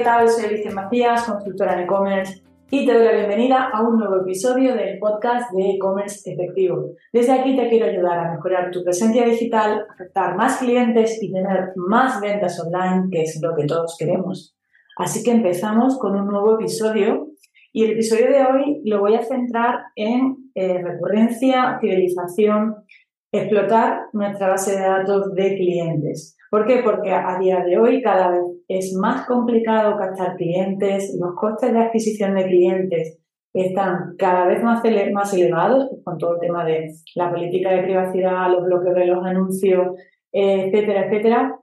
¿qué tal? Soy Alicia Macías, consultora en e-commerce y te doy la bienvenida a un nuevo episodio del podcast de e-commerce efectivo. Desde aquí te quiero ayudar a mejorar tu presencia digital, afectar más clientes y tener más ventas online, que es lo que todos queremos. Así que empezamos con un nuevo episodio y el episodio de hoy lo voy a centrar en eh, recurrencia, fidelización, explotar nuestra base de datos de clientes. ¿Por qué? Porque a día de hoy cada vez es más complicado captar clientes, los costes de adquisición de clientes están cada vez más, elevados pues, con todo el tema de la política de privacidad, los bloqueos de los anuncios, etcétera, etcétera.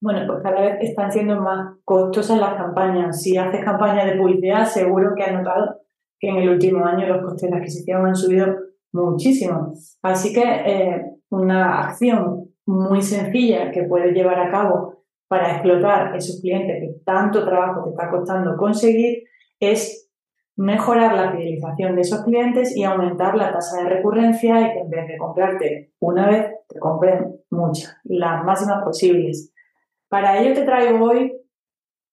Bueno, pues cada vez están siendo más costosas las campañas. Si haces campañas de publicidad, seguro que has notado que en el último año los costes de adquisición han subido muchísimo. Así que eh, una acción muy sencilla que puedes llevar a cabo para explotar esos clientes que tanto trabajo te está costando conseguir es mejorar la fidelización de esos clientes y aumentar la tasa de recurrencia y que en vez de comprarte una vez, te compren muchas, las máximas posibles. Para ello te traigo hoy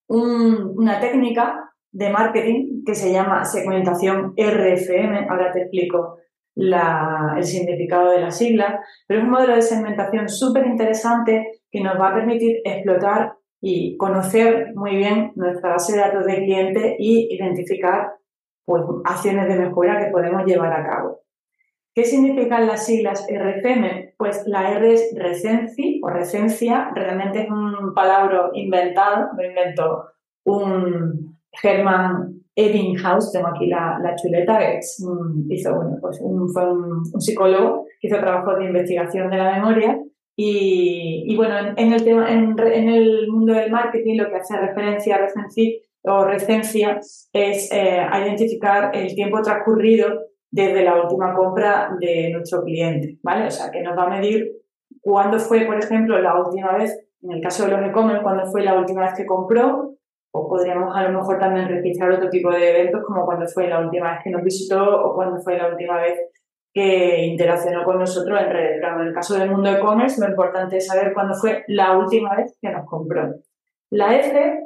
una técnica de marketing que se llama segmentación RFM. Ahora te explico el significado de la sigla, pero es un modelo de segmentación súper interesante que nos va a permitir explotar y conocer muy bien nuestra base de datos de cliente y identificar pues, acciones de mejora que podemos llevar a cabo. ¿Qué significan las siglas RFM? Pues la R es recenci o recencia, realmente es un palabra inventado, lo inventó un Germán Ebbinghaus, tengo aquí la, chuleta, es hizo, bueno, pues fue un, psicólogo que hizo trabajo de investigación de la memoria y, bueno, en, el tema, en, el mundo del marketing lo que hace referencia a o recencia es eh, identificar el tiempo transcurrido desde la última compra de nuestro cliente, ¿vale? O sea, que nos va a medir cuándo fue, por ejemplo, la última vez, en el caso de los e-commerce, cuándo fue la última vez que compró, o podríamos a lo mejor también registrar otro tipo de eventos como cuando fue la última vez que nos visitó o cuando fue la última vez que interaccionó con nosotros en redes. en el caso del mundo e-commerce, lo importante es saber cuándo fue la última vez que nos compró. La F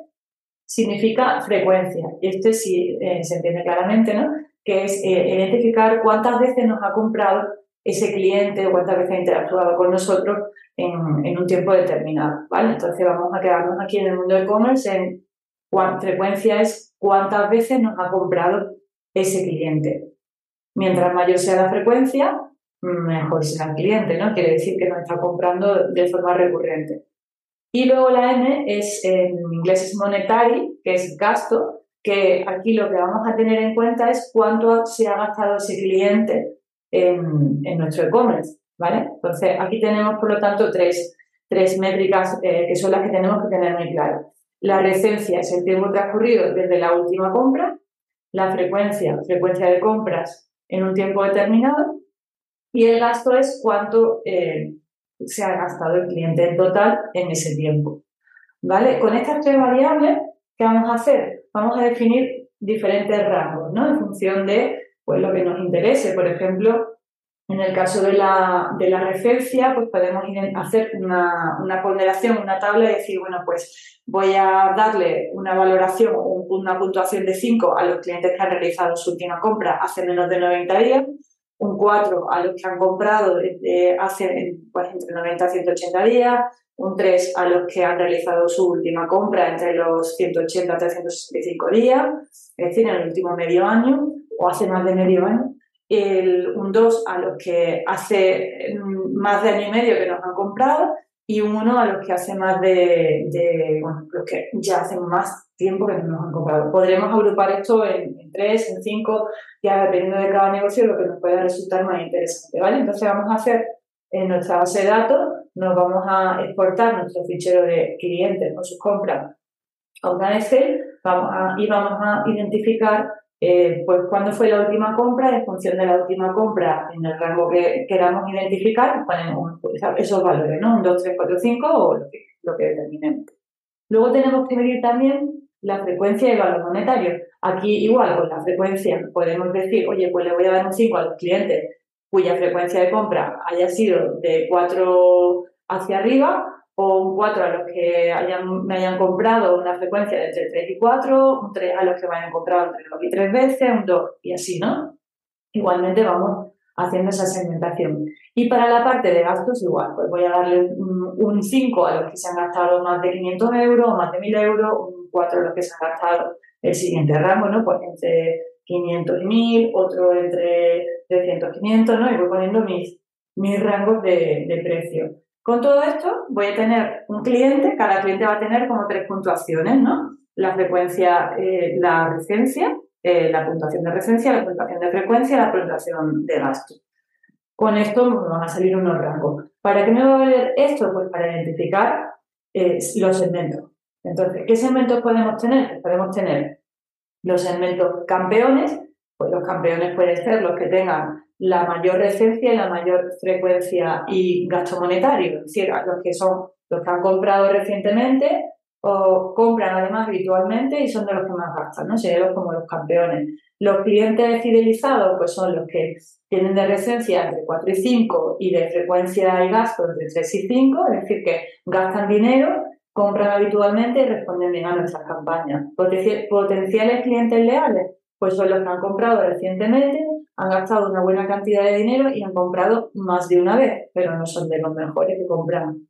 significa frecuencia, y esto sí eh, se entiende claramente, ¿no? Que es eh, identificar cuántas veces nos ha comprado ese cliente o cuántas veces ha interactuado con nosotros en, en un tiempo determinado, ¿vale? Entonces vamos a quedarnos aquí en el mundo e-commerce en frecuencia es cuántas veces nos ha comprado ese cliente. Mientras mayor sea la frecuencia, mejor será el cliente, ¿no? Quiere decir que nos está comprando de forma recurrente. Y luego la M es, en inglés es monetary, que es gasto, que aquí lo que vamos a tener en cuenta es cuánto se ha gastado ese cliente en, nuestro e-commerce, ¿vale? Entonces, aquí tenemos, por lo tanto, tres, tres métricas eh, que son las que tenemos que tener muy claras. La recencia es el tiempo transcurrido desde la última compra, la frecuencia, frecuencia de compras en un tiempo determinado, y el gasto es cuánto eh, se ha gastado el cliente en total en ese tiempo. ¿Vale? Con estas tres variables, ¿qué vamos a hacer? Vamos a definir diferentes rangos, ¿no? En función de pues, lo que nos interese. Por ejemplo, en el caso de la, de la referencia, pues podemos hacer una, una, ponderación, una tabla y decir, bueno, pues voy a darle una valoración o una puntuación de 5 a los clientes que han realizado su última compra hace menos de 90 días, un 4 a los que han comprado hace pues, entre 90 y 180 días, un 3 a los que han realizado su última compra entre los 180 y 365 días, es decir, en el último medio año o hace más de medio año un 2 a los que hace más de año y medio que nos han comprado y un 1 a los que hace más de, bueno, los que ya hacen más tiempo que nos han comprado. Podremos agrupar esto en, en 3, en 5, ya dependiendo de cada negocio lo que nos pueda resultar más interesante, ¿vale? Entonces vamos a hacer en nuestra base de datos, nos vamos a exportar nuestro fichero de clientes con sus compras a una Excel vamos y vamos a identificar eh, pues cuándo fue la última compra, en función de la última compra, en el rango que queramos identificar, ponemos pues, esos valores, ¿no? Un 2, 3, 4, 5 o lo que, lo que determinemos. Luego tenemos que medir también la frecuencia de valor monetario. Aquí igual, con la frecuencia podemos decir, oye, pues le voy a dar un 5 a los clientes cuya frecuencia de compra haya sido de 4 hacia arriba, o un 4 a los que hayan, me hayan comprado una frecuencia de entre 3 y 4, un 3 a los que me hayan comprado entre 2 y 3 veces, un 2 y así, ¿no? Igualmente vamos haciendo esa segmentación. Y para la parte de gastos igual, pues voy a darle un, 5 a los que se han gastado más de 500 euros o más de 1000 euros, un 4 a los que se han gastado el siguiente rango, ¿no? Pues entre 500 y 1000, otro entre 300 y 500, ¿no? Y voy poniendo mis, mis rangos de, de precio. Con todo esto voy a tener un cliente, cada cliente va a tener como tres puntuaciones, ¿no? La frecuencia, eh, la recencia, eh, la puntuación de recencia, la puntuación de frecuencia, la puntuación de gasto. Con esto me van a salir unos rangos. ¿Para qué me va a valer esto? Pues para identificar eh, los segmentos. Entonces, ¿qué segmentos podemos tener? Pues podemos tener los segmentos campeones, pues los campeones pueden ser los que tengan la mayor recencia y la mayor frecuencia y gasto monetario, es decir, los que son los que han comprado recientemente o compran además habitualmente y son de los que más gastan, ¿no? Serían como los campeones. Los clientes fidelizados pues son los que tienen de recencia entre 4 y 5 y de frecuencia y gasto entre 3 y 5, es decir, que gastan dinero, compran habitualmente y responden bien a nuestras campañas. Potenciales clientes leales pues son los que han comprado recientemente, han gastado una buena cantidad de dinero y han comprado más de una vez, pero no son de los mejores que compran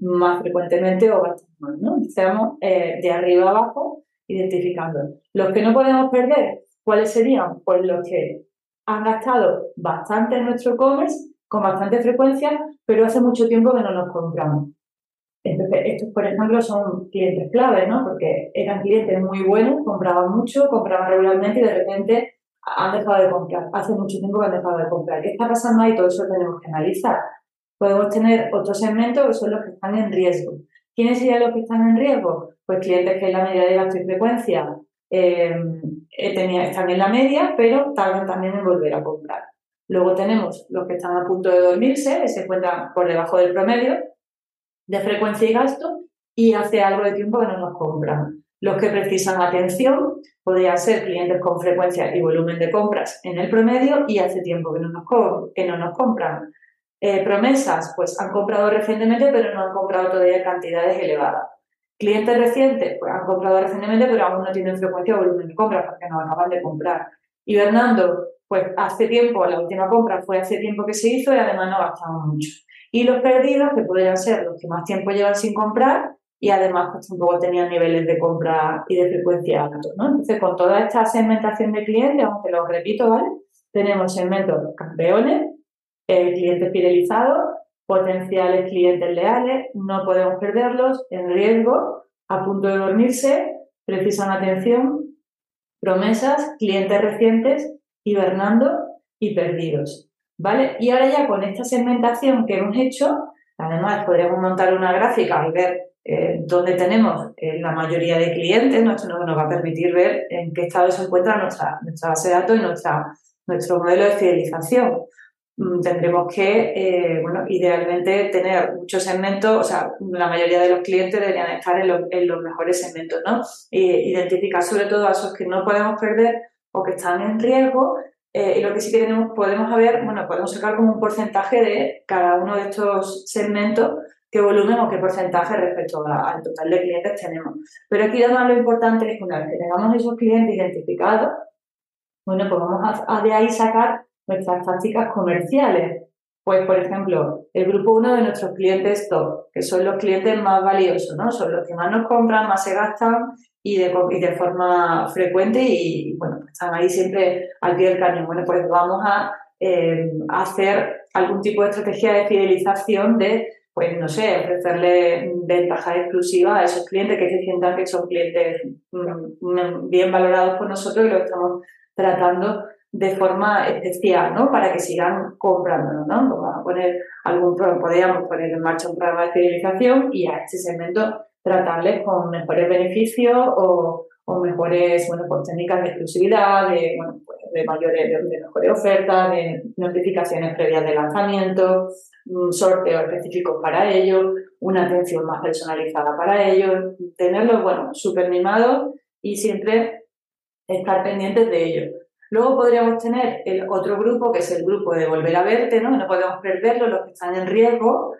más frecuentemente o gastan más, ¿no? Estamos eh, de arriba abajo identificando. Los que no podemos perder, ¿cuáles serían? Pues los que han gastado bastante en nuestro e-commerce, con bastante frecuencia, pero hace mucho tiempo que no nos compramos. Estos, por ejemplo, son clientes claves, ¿no? Porque eran clientes muy buenos, compraban mucho, compraban regularmente y de repente han dejado de comprar. Hace mucho tiempo que han dejado de comprar. ¿Qué está pasando ahí? Todo eso lo tenemos que analizar. Podemos tener otros segmentos que son los que están en riesgo. ¿Quiénes serían los que están en riesgo? Pues clientes que en la media de gasto y frecuencia eh, eh están en la media, pero tardan también en volver a comprar. Luego tenemos los que están a punto de dormirse, que se encuentran por debajo del promedio, de frecuencia y gasto y hace algo de tiempo que no nos compran. Los que precisan atención podrían ser clientes con frecuencia y volumen de compras en el promedio y hace tiempo que no nos, que no nos compran. Eh, promesas, pues han comprado recientemente pero no han comprado todavía cantidades elevadas. Clientes recientes, pues han comprado recientemente pero aún no tienen frecuencia o volumen de compras porque no acaban de comprar. Y Bernardo, pues hace tiempo, la última compra fue hace tiempo que se hizo y además no gastamos mucho. Y los perdidos, que podrían ser los que más tiempo llevan sin comprar y además pues tampoco tenían niveles de compra y de frecuencia altos, ¿no? Entonces, con toda esta segmentación de clientes, aunque lo repito, ¿vale? Tenemos segmentos campeones, eh, clientes fidelizados, potenciales clientes leales, no podemos perderlos, en riesgo, a punto de dormirse, precisan atención, promesas, clientes recientes, hibernando y perdidos. ¿Vale? Y ahora ya con esta segmentación que hemos hecho, además podríamos montar una gráfica y ver eh, dónde tenemos eh, la mayoría de clientes, ¿no? esto nos, va a permitir ver en qué estado se encuentra nuestra, nuestra base de datos y nuestra, nuestro modelo de fidelización. Mm, tendremos que, eh, bueno, idealmente tener muchos segmentos, o sea, la mayoría de los clientes deberían estar en, en los mejores segmentos, ¿no? identificar sobre todo a esos que no podemos perder o que están en riesgo eh, y lo que sí que tenemos, podemos ver, bueno, podemos sacar como un porcentaje de cada uno de estos segmentos, qué volumen o qué porcentaje respecto al total de clientes tenemos. Pero aquí además lo importante es que una vez que tengamos esos clientes identificados, bueno, pues vamos a, de ahí sacar nuestras tácticas comerciales. Pues, por ejemplo, el grupo uno de nuestros clientes top, que son los clientes más valiosos, ¿no? Son los que más nos compran, más se gastan y de, forma frecuente y, bueno, están ahí siempre al pie del cañón. Bueno, pues vamos a eh, hacer algún tipo de estrategia de fidelización de, pues no sé, ofrecerle ventajas exclusivas a esos clientes que se sientan que son clientes mm, mm, bien valorados por nosotros y lo estamos tratando de forma especial, ¿no? Para que sigan comprándolo, ¿no? Vamos a poner algún, podríamos poner en marcha un programa de fidelización y a este segmento tratarles con mejores beneficios o, mejores bueno, pues, técnicas de exclusividad, de, bueno, pues, de, mayores, de, mejores ofertas, de notificaciones previas de lanzamiento, un sorteo específico para ellos, una atención más personalizada para ellos, tenerlos, bueno, súper mimados y siempre estar pendientes de ellos. Luego podríamos tener el otro grupo, que es el grupo de volver a verte, ¿no? No podemos perderlo, los que están en riesgo,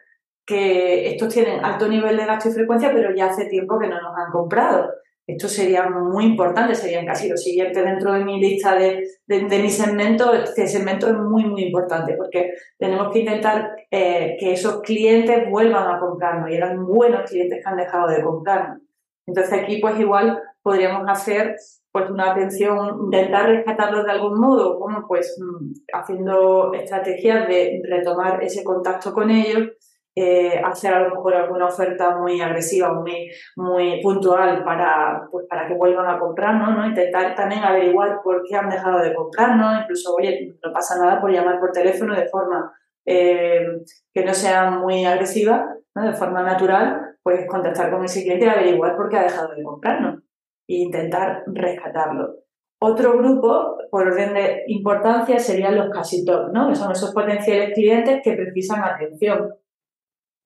que estos tienen alto nivel de gasto y frecuencia, pero ya hace tiempo que no nos han comprado. Esto sería muy importante, serían casi los siguientes dentro de mi lista de, mi segmento. Este segmento es muy, muy importante porque tenemos que intentar eh, que esos clientes vuelvan a comprarnos y eran buenos clientes que han dejado de comprarnos. Entonces aquí pues igual podríamos hacer pues una atención, intentar rescatarlos de algún modo, como pues mm, haciendo estrategias de retomar ese contacto con ellos, eh, hacer a lo mejor alguna oferta muy agresiva, muy, muy puntual para, pues, para que vuelvan a comprarnos, ¿no? Intentar también averiguar por qué han dejado de comprarnos, incluso, oye, no pasa nada por llamar por teléfono de forma eh, que no sea muy agresiva, de forma natural, pues contactar con ese cliente y averiguar por qué ha dejado de comprarnos e intentar rescatarlo. Otro grupo, por orden de importancia, serían los casi top, ¿no? que son esos potenciales clientes que precisan atención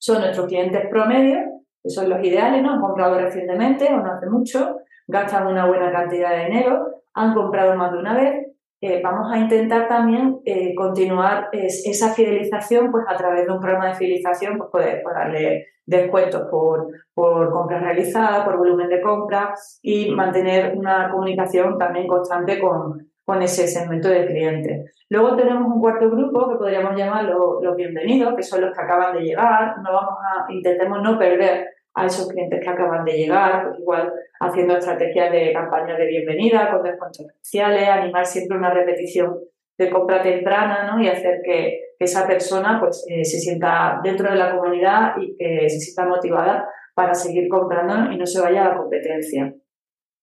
son nuestros clientes promedio, que son los ideales, ¿no? Han comprado recientemente o no hace mucho, gastan una buena cantidad de dinero, han comprado más de una vez. Eh, vamos a intentar también eh, continuar esa fidelización pues a través de un programa de fidelización, pues poder, darle descuentos por, por compras realizadas, por volumen de compras y mantener una comunicación también constante con, con ese segmento de clientes. Luego tenemos un cuarto grupo que podríamos llamar los, bienvenidos, que son los que acaban de llegar. No vamos a, intentemos no perder a esos clientes que acaban de llegar, pues igual haciendo estrategias de campañas de bienvenida con descuentos especiales, animar siempre una repetición de compra temprana ¿no? y hacer que, esa persona pues, eh, se sienta dentro de la comunidad y que se sienta motivada para seguir comprando y no se vaya a la competencia.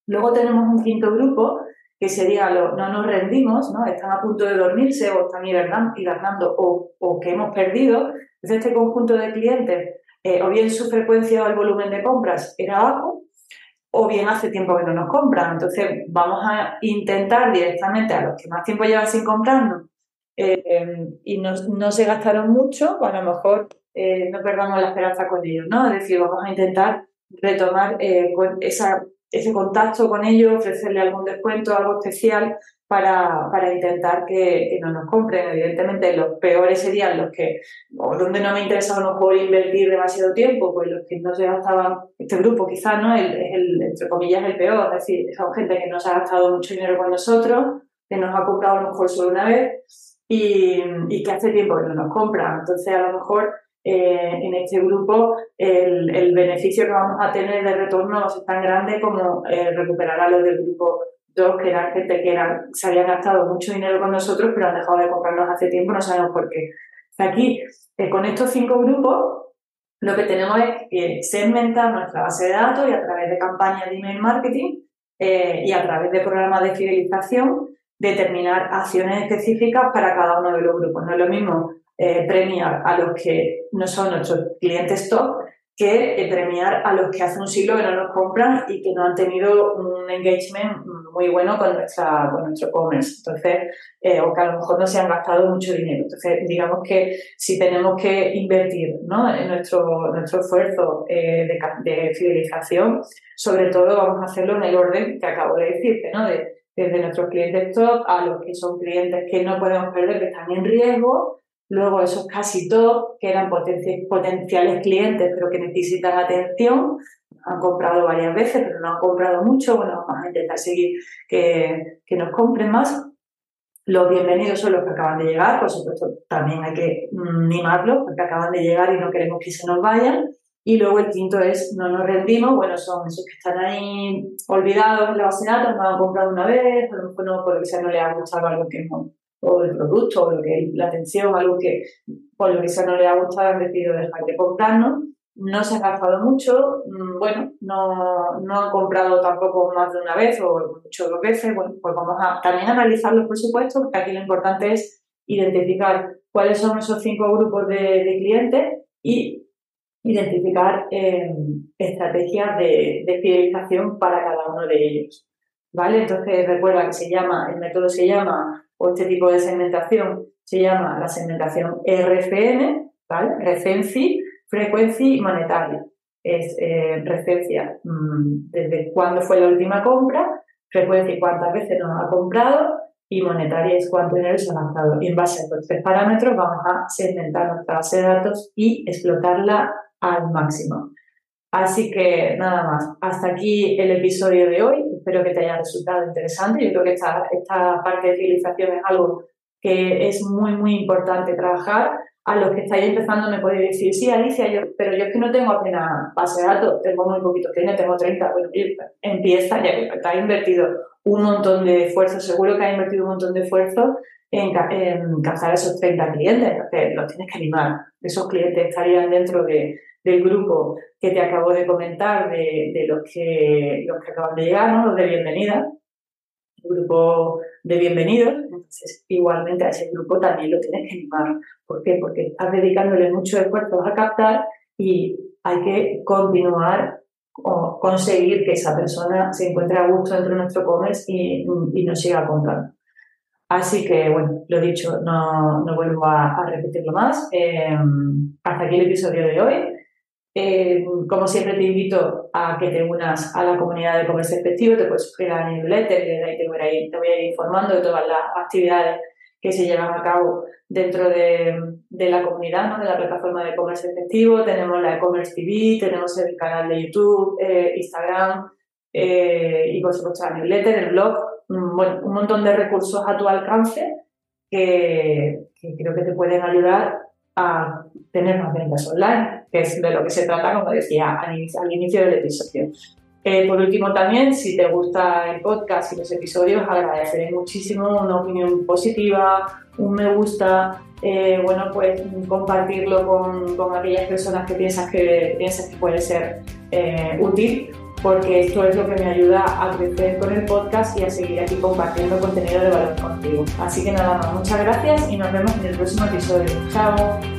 Luego tenemos un quinto grupo que sería lo, no nos rendimos, ¿no? están a punto de dormirse o están hibernando o, o que hemos perdido. Entonces, este conjunto de clientes, eh, o bien su frecuencia o el volumen de compras era bajo, o bien hace tiempo que no nos compran. Entonces, vamos a intentar directamente a los que más tiempo llevan sin comprarnos eh, y no, no, se gastaron mucho, a lo mejor eh, no perdamos la esperanza con ellos, ¿no? Es decir, vamos a intentar retomar esa ese contacto con ellos, ofrecerle algún descuento, algo especial para, para intentar que, no nos compren. Evidentemente, los peores serían los que, o donde no me interesa a lo mejor invertir demasiado tiempo, pues los que no se gastaban, este grupo quizás, ¿no? El, el, entre comillas, el peor, es decir, son gente que no se ha gastado mucho dinero con nosotros, que nos ha comprado a lo mejor solo una vez y, y que hace tiempo que no nos compran. Entonces, a lo mejor eh, en este grupo el, el, beneficio que vamos a tener de retorno es tan grande como eh, recuperar a los del grupo 2, que eran gente que eran, se habían gastado mucho dinero con nosotros, pero han dejado de comprarnos hace tiempo, no sabemos por qué. Aquí, eh, con estos cinco grupos, lo que tenemos es que segmentar nuestra base de datos y a través de campañas de email marketing y a través de programas de fidelización determinar acciones específicas para cada uno de los grupos. No es lo mismo eh, premiar a los que no son nuestros clientes top que eh, premiar a los que hace un siglo que no nos compran y que no han tenido un engagement muy bueno con, nuestra, con nuestro commerce. Entonces, eh, o que a lo mejor no se han gastado mucho dinero. Entonces, digamos que si tenemos que invertir ¿no? en nuestro, nuestro esfuerzo de, de, fidelización, sobre todo vamos a hacerlo en el orden que acabo de decirte, ¿no? De, desde nuestros clientes top a los que son clientes que no podemos perder, que están en riesgo, Luego esos casi top, que eran potenciales clientes, pero que necesitan atención, han comprado varias veces, pero no han comprado mucho. Bueno, vamos a intentar seguir que, que nos compren más. Los bienvenidos son los que acaban de llegar, por supuesto, también hay que mimarlos porque acaban de llegar y no queremos que se nos vayan. Y luego el quinto es no nos rendimos, bueno, son esos que están ahí olvidados en la base de datos, no han comprado una vez, a lo mejor no, porque no les ha gustado algo que no, o el producto, o lo que la atención, algo que por lo que sea no le ha gustado, han decidido dejar de comprarnos. No se han gastado mucho, mm, bueno, no, no han comprado tampoco más de una vez o muchas dos veces. Bueno, pues vamos a también analizar los presupuestos, porque aquí lo importante es identificar cuáles son esos cinco grupos de, de clientes y identificar eh, estrategias de, de fidelización para cada uno de ellos. ¿Vale? Entonces recuerda que se llama, el método se llama o este tipo de segmentación se llama la segmentación RFM, ¿vale? Recency, Frequency Monetaria. Es eh, referencia mm, desde cuándo fue la última compra, frecuencia cuántas veces nos ha comprado y monetaria es cuánto dinero se ha gastado. Y en base a estos tres parámetros vamos a segmentar nuestra base de datos y explotarla al máximo. Así que nada más, hasta aquí el episodio de hoy. Espero que te haya resultado interesante. Yo creo que esta, esta parte de civilización es algo que es muy, muy importante trabajar. A los que estáis empezando me podéis decir, sí, Alicia, pero yo es que no tengo apenas base de datos, tengo muy poquito cliente, tengo 30. Bueno, empieza ya que te has invertido un montón de esfuerzo, seguro que has invertido un montón de esfuerzo en, en cazar esos 30 clientes, entonces los tienes que animar. Esos clientes estarían dentro de, del grupo que te acabo de comentar, de, de los, que, los que acaban de llegar, ¿no? los de bienvenida, el grupo de bienvenidos, entonces igualmente a ese grupo también lo tienes que animar. ¿Por qué? Porque estás dedicándole mucho esfuerzo a captar y hay que continuar o conseguir que esa persona se encuentre a gusto dentro de nuestro commerce y, y nos siga comprando. Así que, bueno, lo dicho, no, no vuelvo a, repetirlo más. Eh, hasta aquí el episodio de hoy. Eh, como siempre te invito a que te unas a la comunidad de comercio efectivo, te puedes suscribir a la newsletter y te voy, a ir, informando de todas las actividades que se llevan a cabo dentro de, la comunidad, de la plataforma de comercio efectivo. Tenemos la e-commerce TV, tenemos el canal de YouTube, eh, Instagram eh, y por supuesto la newsletter, el blog. Mm, bueno, un montón de recursos a tu alcance que creo que te pueden ayudar a tener más ventas online, que es de lo que se trata, como decía al inicio del episodio. Eh, por último, también, si te gusta el podcast y los episodios, agradeceré muchísimo una opinión positiva, un me gusta, eh, bueno, pues compartirlo con, con, aquellas personas que piensas que, piensas que puede ser eh, útil, porque esto es lo que me ayuda a crecer con el podcast y a seguir aquí compartiendo contenido de valor contigo. Así que nada más, muchas gracias y nos vemos en el próximo episodio. Chao.